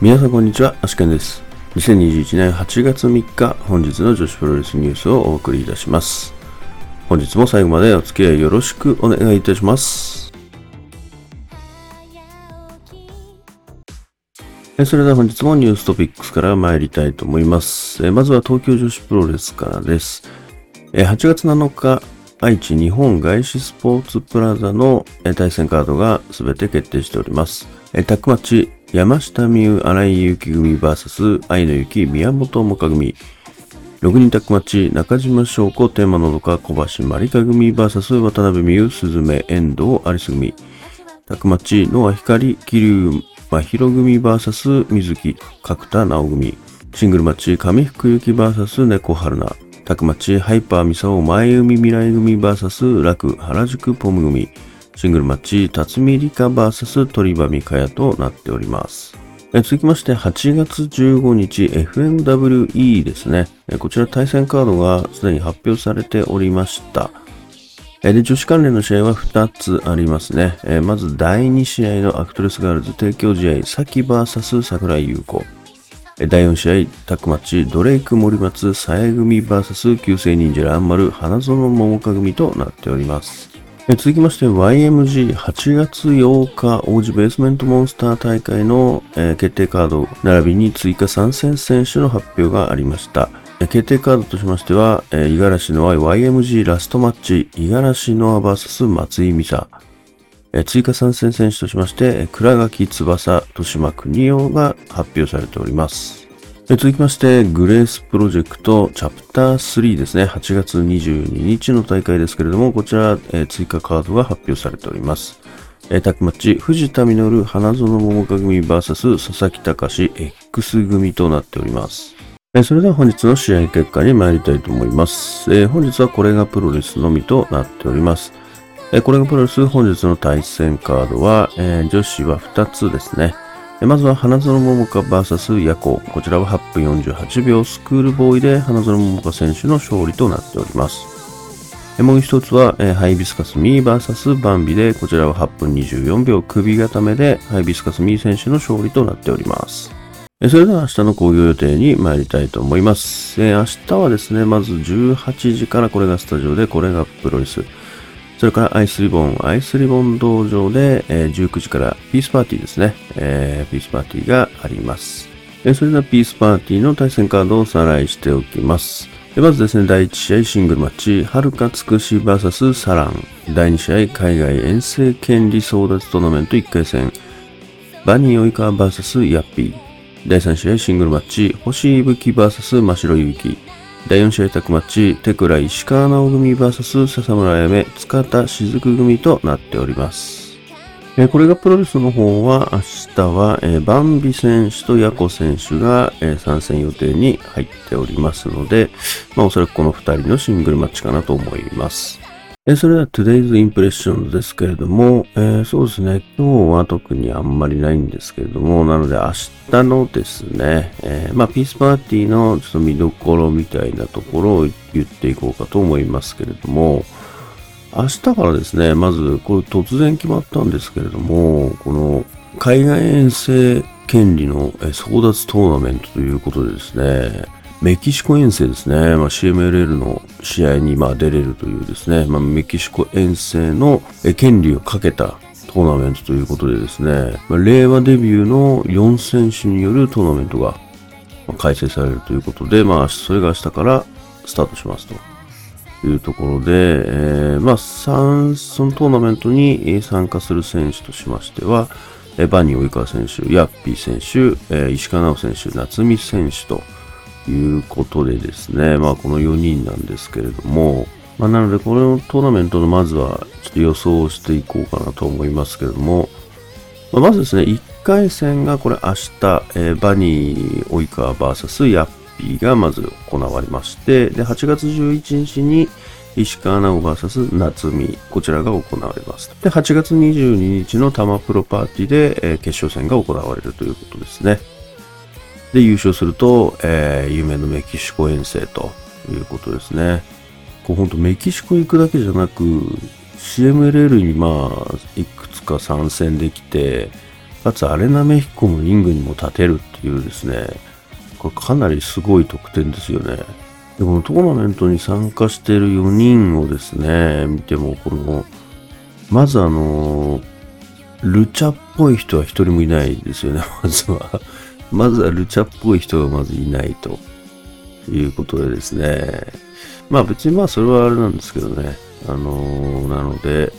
皆さんこんにちは、アシケンです。2021年8月3日、本日の女子プロレスニュースをお送りいたします。本日も最後までお付き合いよろしくお願いいたします。それでは本日もニューストピックスから参りたいと思います。まずは東京女子プロレスからです。8月7日、愛知日本外資スポーツプラザの対戦カードが全て決定しております。タックマッチ、山下美優、荒井祐希組 VS 愛の雪、宮本萌歌組。6人タックマッチ、中島翔子、天満のどか、小橋まりか組 VS 渡辺美優、鈴芽、遠藤、有栖組。タックマッチ、ノア光、桐生、真宙組 VS 水木、角田直組。シングルマッチ、上福幸 VS 猫春菜。タックマッチ、ハイパーミサオ、前海未来組 VS 楽、原宿ポム組。シングルマッチ、辰巳リカ VS 鳥喰かやとなっております。続きまして、8月15日 FMWE ですね。こちら対戦カードがすでに発表されておりました。で、女子関連の試合は2つありますね。まず第2試合のアクトレスガールズ提供試合、 SAKI VS 櫻井裕子。第4試合、タッグマッチ、ドレイク森松、さえ組 VS 旧姓忍者ランマル、花園桃花組となっております。え続きまして YMG8 月8日王子ベースメントモンスター大会の、えー決定カード並びに追加参戦選手の発表がありました。決定カードとしましては、えー、五十嵐ノア YMG ラストマッチ、五十嵐ノア VS 松井美沙。追加参戦選手としまして、倉垣翼、豊島邦夫が発表されております。続きまして、グレースプロジェクトチャプター3ですね。8月22日の大会ですけれども、こちら、えー追加カードが発表されております。えータックマッチ、藤田実、花園桃香組 VS 佐々木隆 X 組となっております。えーそれでは本日の試合結果に参りたいと思います。えー本日はこれがプロレスのみとなっております。えーこれがプロレス本日の対戦カードは、えー女子は2つですね。まずは花園桃香 VS ヤコ。こちらは8分48秒スクールボーイで花園桃香選手の勝利となっております。もう一つは、ハイビスカスミー VS バンビで、こちらは8分24秒首固めで、ハイビスカスミー選手の勝利となっております。それでは明日の興行予定に参りたいと思います。明日はですね、まず18時からこれがスタジオで、これがプロレス。それからアイスリボン、アイスリボン道場で、えー19時からピースパーティーですね。えーピースパーティーがあります。えそれではピースパーティーの対戦カードをおさらいしておきます。まずですね、第1試合シングルマッチ、はるかつくし VS サラン。第2試合、海外遠征権利争奪トーナメント1回戦、バニー及川 VS ヤッピー。第3試合シングルマッチ、星井ぶき VS 真白ゆき。第4試合タッグマッチ、手倉石川直組 VS 笹村やめ、塚田雫組となっております。えーこれがプロレスの方は、明日は、えーバンビ選手とヤコ選手が、えー参戦予定に入っておりますので、まあおそらくこの2人のシングルマッチかなと思います。えそれでは Today's Impression ですけれども、えーそうですね、今日は特にあんまりないんですけれども、なので明日のですね、えーまあピースパーティーのちょっと見どころみたいなところを言っていこうかと思いますけれども、明日からですね、まずこれ突然決まったんですけれども、この海外遠征権利の争奪トーナメントということでですね、メキシコ遠征ですね、まあ、CMLL の試合にま出れるというですね、まあ、メキシコ遠征の権利をかけたトーナメントということでですね、まあ、令和デビューの4選手によるトーナメントが開催されるということで、まあ、それが明日からスタートしますと。いうところで、えーまあ、三そのトーナメントに参加する選手としましては、バニー及川選手、ヤッピー選手、石川直選手、夏見選手ということでですね、まあ、この4人なんですけれども、まあ、なので、このトーナメントのまずはちょっと予想をしていこうかなと思いますけれども、まあまずですね、1回戦がこれ明日、えーバニー及川 VS ヤッピーがまず行われまして、で、8月11日に石川直 VS 夏美、こちらが行われます。で、8月22日のタマプロパーティーで、えー決勝戦が行われるということですね。で、優勝すると、えー夢のメキシコ遠征ということですね。こう本当メキシコ行くだけじゃなく、CMLL にまあ、いくつか参戦できて、かつアレナメヒコのリングにも立てるっていうですね、これかなりすごい得点ですよね。で、このトーナメントに参加している4人をですね、見ても、この、まずあの、ルチャっぽい人は一人もいないですよね、まずは。まずはルチャっぽい人がまずいないということでですね。まあ別にまあそれはあれなんですけどね。あのー、なので、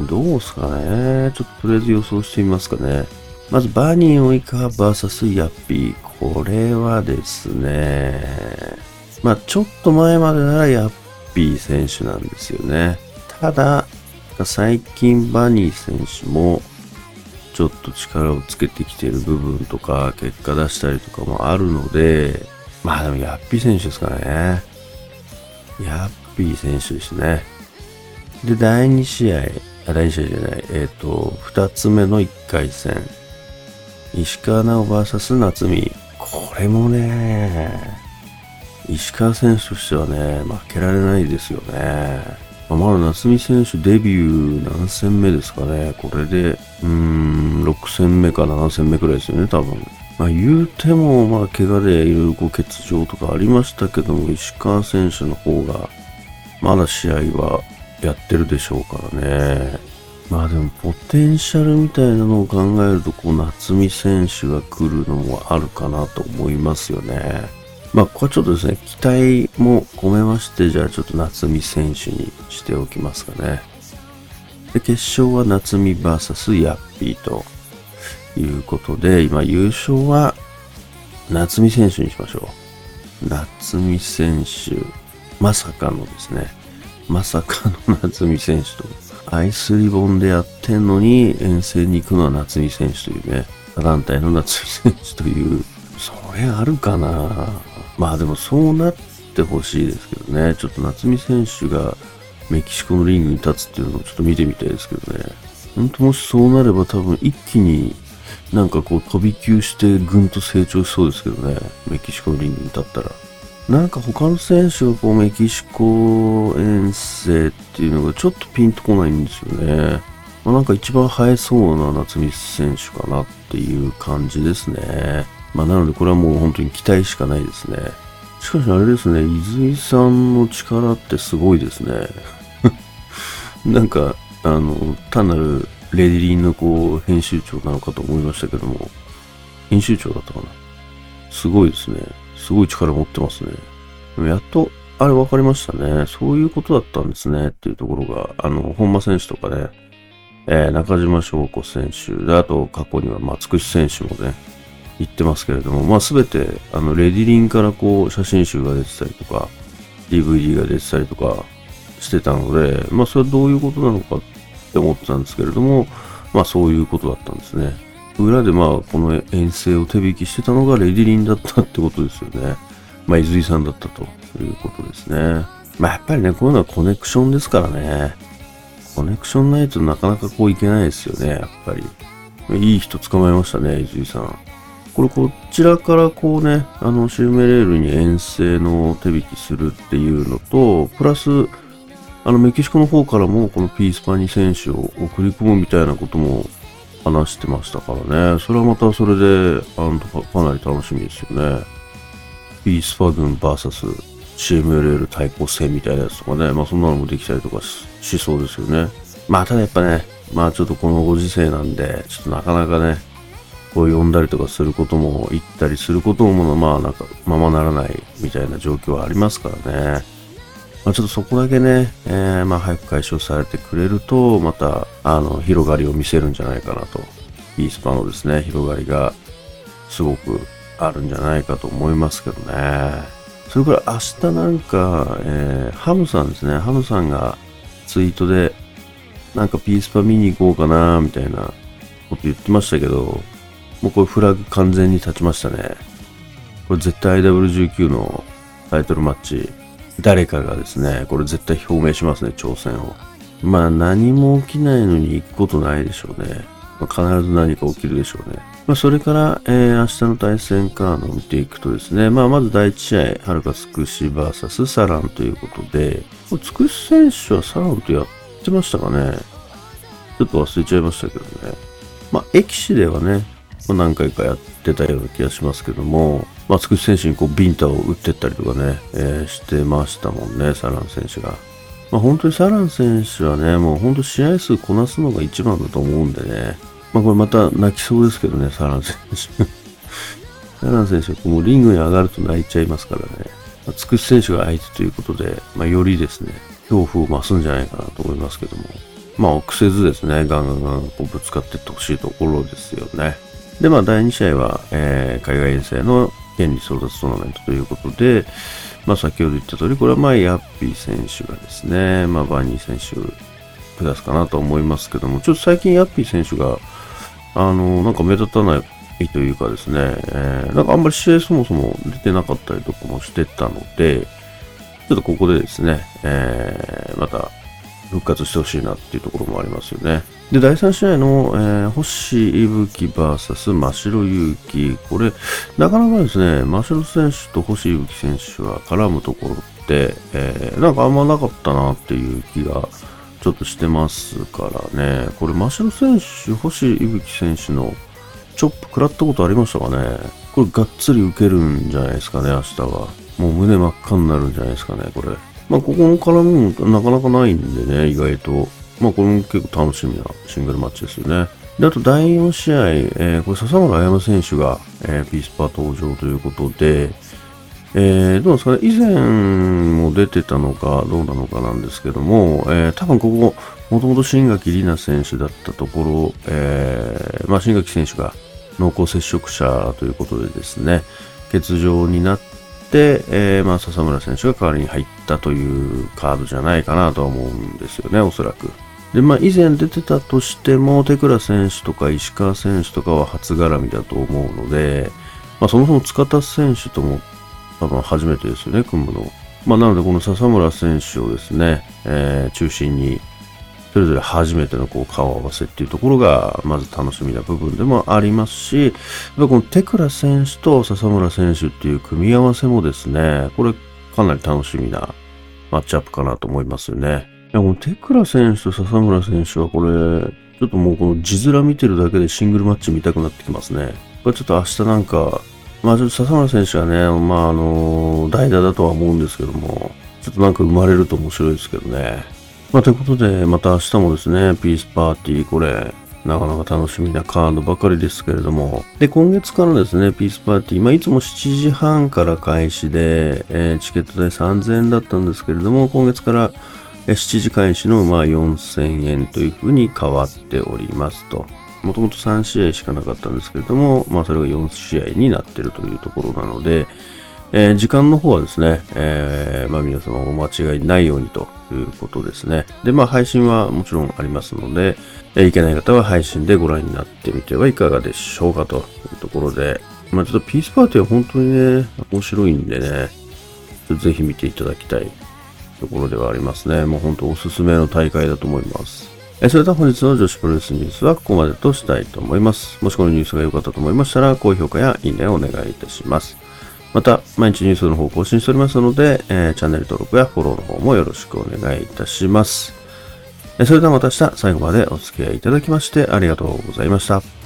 どうすかね。ちょっととりあえず予想してみますかね。まずバニーオイカー VS ヤッピー。これはですね、まあちょっと前までならヤッピー選手なんですよね。ただ、最近バニー選手もちょっと力をつけてきている部分とか結果出したりとかもあるので、まあでもヤッピー選手ですからね。ヤッピー選手ですね。で、第2試合、あ、第2試合じゃない、えっ、ー、と、2つ目の1回戦。石川直 VS 夏美。これもね、石川選手としてはね、負けられないですよね。まだ夏美選手デビュー何戦目ですかね。これで、うーん、6戦目か7戦目くらいですよね、多分。まあ言うても、まあ怪我でいろいろご欠場とかありましたけども、石川選手の方が、まだ試合はやってるでしょうからね。まあでも、ポテンシャルみたいなのを考えると、こう、夏美選手が来るのもあるかなと思いますよね。まあ、ここはちょっとですね、期待も込めまして、じゃあちょっと夏美選手にしておきますかね。で、決勝は夏美 VS ヤッピーということで、今優勝は夏美選手にしましょう。夏美選手、まさかのですね、まさかの夏美選手と、アイスリボンでやってんのに遠征に行くのは夏美選手というね、団体の夏美選手という、それあるかな？まあでもそうなってほしいですけどね。ちょっと夏美選手がメキシコのリングに立つっていうのをちょっと見てみたいですけどね。本当もしそうなれば多分一気になんかこう飛び級してぐんと成長しそうですけどね。メキシコのリングに立ったら。なんか他の選手がこうメキシコ遠征っていうのがちょっとピンとこないんですよね。まあ、なんか一番生えそうな夏美選手かなっていう感じですね。まあ、なのでこれはもう本当に期待しかないですね。しかしあれですね、伊豆井さんの力ってすごいですね。なんか、あの、単なるレディリーのこう、編集長なのかと思いましたけども、編集長だったかな。すごいですね。すごい力持ってますね。やっと、あれ分かりましたね。そういうことだったんですね。っていうところが、あの、本間選手とかね、えー、中島翔子選手で、あと過去には松口選手もね、言ってますけれども、まあ全て、あの、レディリンからこう、写真集が出てたりとか、DVD が出てたりとかしてたので、まあそれはどういうことなのかって思ってたんですけれども、まあそういうことだったんですね。裏でまあこの遠征を手引きしてたのがレディリンだったってことですよね。まあ伊豆井さんだったということですね。まあやっぱりね、こういうのはコネクションですからね。コネクションないとなかなかこういけないですよね、やっぱり。いい人捕まえましたね、伊豆井さん。これこちらからこうね、あの、シューメレールに遠征の手引きするっていうのと、プラス、あの、メキシコの方からもこのピースパニ選手を送り込むみたいなことも話してましたからね。それはまたそれで、あの、かなり楽しみですよね。ピースパ軍 VS シーム l 対抗戦みたいなやつとかね。まあそんなのもできたりとかしそうですよね。まあただやっぱね、まあちょっとこのご時世なんで、ちょっとなかなかね、こう呼んだりとかすることも、行ったりすることも、まあなんか、ままならないみたいな状況はありますからね。まあちょっとそこだけね、えー、まあ早く解消されてくれると、また、あの、広がりを見せるんじゃないかなと。イースパのですね、広がりがすごくあるんじゃないかと思いますけどね。それから明日なんか、えー、ハムさんですね。ハムさんがツイートで、なんかピースパ見に行こうかな、みたいなこと言ってましたけど、もうこれフラグ完全に立ちましたね。これ絶対 IW19 のタイトルマッチ、誰かがですね、これ絶対表明しますね、挑戦を。まあ何も起きないのに行くことないでしょうね。まあ、必ず何か起きるでしょうね。まあそれから、えー、明日の対戦カードを見ていくとですね、まあまず第1試合、はるかつくし VS サランということで、これつくし選手はサランとやってましたかねちょっと忘れちゃいましたけどね。まあ、駅士ではね、何回かやってたような気がしますけども、松口選手にこうビンタを打ってったりとかね、えー、してましたもんね、サラン選手が。まあ、本当にサラン選手はね、もう本当試合数こなすのが一番だと思うんでね、まあこれまた泣きそうですけどね、サラン選手。サラン選手はもうリングに上がると泣いちゃいますからね。まあ、つくし選手が相手ということで、まあ、よりですね、恐怖を増すんじゃないかなと思いますけども。まあ、臆せずですね、ガンガンガンこうぶつかっていってほしいところですよね。で、まあ、第2試合は、えー、海外遠征の権利争奪トーナメントということで、まあ、先ほど言った通り、これはまあ、ヤッピー選手がですね、まあ、バーニー選手、下すかなと思いますけども、ちょっと最近ヤッピー選手が、あの、なんか目立たないというかですね、えー、なんかあんまり試合そもそも出てなかったりとかもしてたので、ちょっとここでですね、えー、また復活してほしいなっていうところもありますよね。で、第3試合の、えー、星いぶき VS 真城勇気。これ、なかなかですね、真城選手と星いぶき選手は絡むところって、えー、なんかあんまなかったなっていう気がちょっとしてますからね。これ、真城選手、星いぶき選手のチョップ食らったことありましたかねこれ、がっつり受けるんじゃないですかね、明日は。もう胸真っ赤になるんじゃないですかね、これ。まあ、ここの絡みもなかなかないんでね、意外と。まあ、これも結構楽しみなシングルマッチですよね。で、あと第4試合、えー、これ笹村彩乃選手が、えー、ピースパ登場ということで、えー、どうですかね、以前も出てたのかどうなのかなんですけども、えー、多分ここ、もともと新垣里奈選手だったところ、えー、まあ、新垣選手が濃厚接触者ということでですね、欠場になって、えー、まあ、笹村選手が代わりに入ったというカードじゃないかなとは思うんですよね、おそらく。で、まあ、以前出てたとしても、手倉選手とか石川選手とかは初絡みだと思うので、まあ、そもそも塚田選手とも多分初めてですよね、組むの。まあ、なので、この笹村選手をですね、えー、中心に、それぞれ初めてのこう顔合わせっていうところが、まず楽しみな部分でもありますし、この手倉選手と笹村選手っていう組み合わせもですね、これかなり楽しみなマッチアップかなと思いますよね。いや、この手倉選手と笹村選手はこれ、ちょっともうこの字面見てるだけでシングルマッチ見たくなってきますね。これちょっと明日なんか、まあちょっと笹村選手はね、まああの、代打だとは思うんですけども、ちょっとなんか生まれると面白いですけどね。まあということで、また明日もですね、ピースパーティー、これ、なかなか楽しみなカードばかりですけれども。で、今月からですね、ピースパーティー、まあ、いつも7時半から開始で、えー、チケット代3000円だったんですけれども、今月から7時開始のまあ4000円というふうに変わっておりますと。もともと3試合しかなかったんですけれども、まあそれが4試合になっているというところなので、えー、時間の方はですね、えー、まあ皆様お間違いないようにということですね。で、まあ配信はもちろんありますので、えー、いけない方は配信でご覧になってみてはいかがでしょうかというところで、まあちょっとピースパーティーは本当にね、面白いんでね、ぜひ見ていただきたいところではありますね。もう本当おすすめの大会だと思います。えそれでは本日の女子プロレスニュースはここまでとしたいと思います。もしこのニュースが良かったと思いましたら、高評価やいいねをお願いいたします。また、毎日ニュースの方更新しておりますので、えー、チャンネル登録やフォローの方もよろしくお願いいたします。それではまた明日最後までお付き合いいただきましてありがとうございました。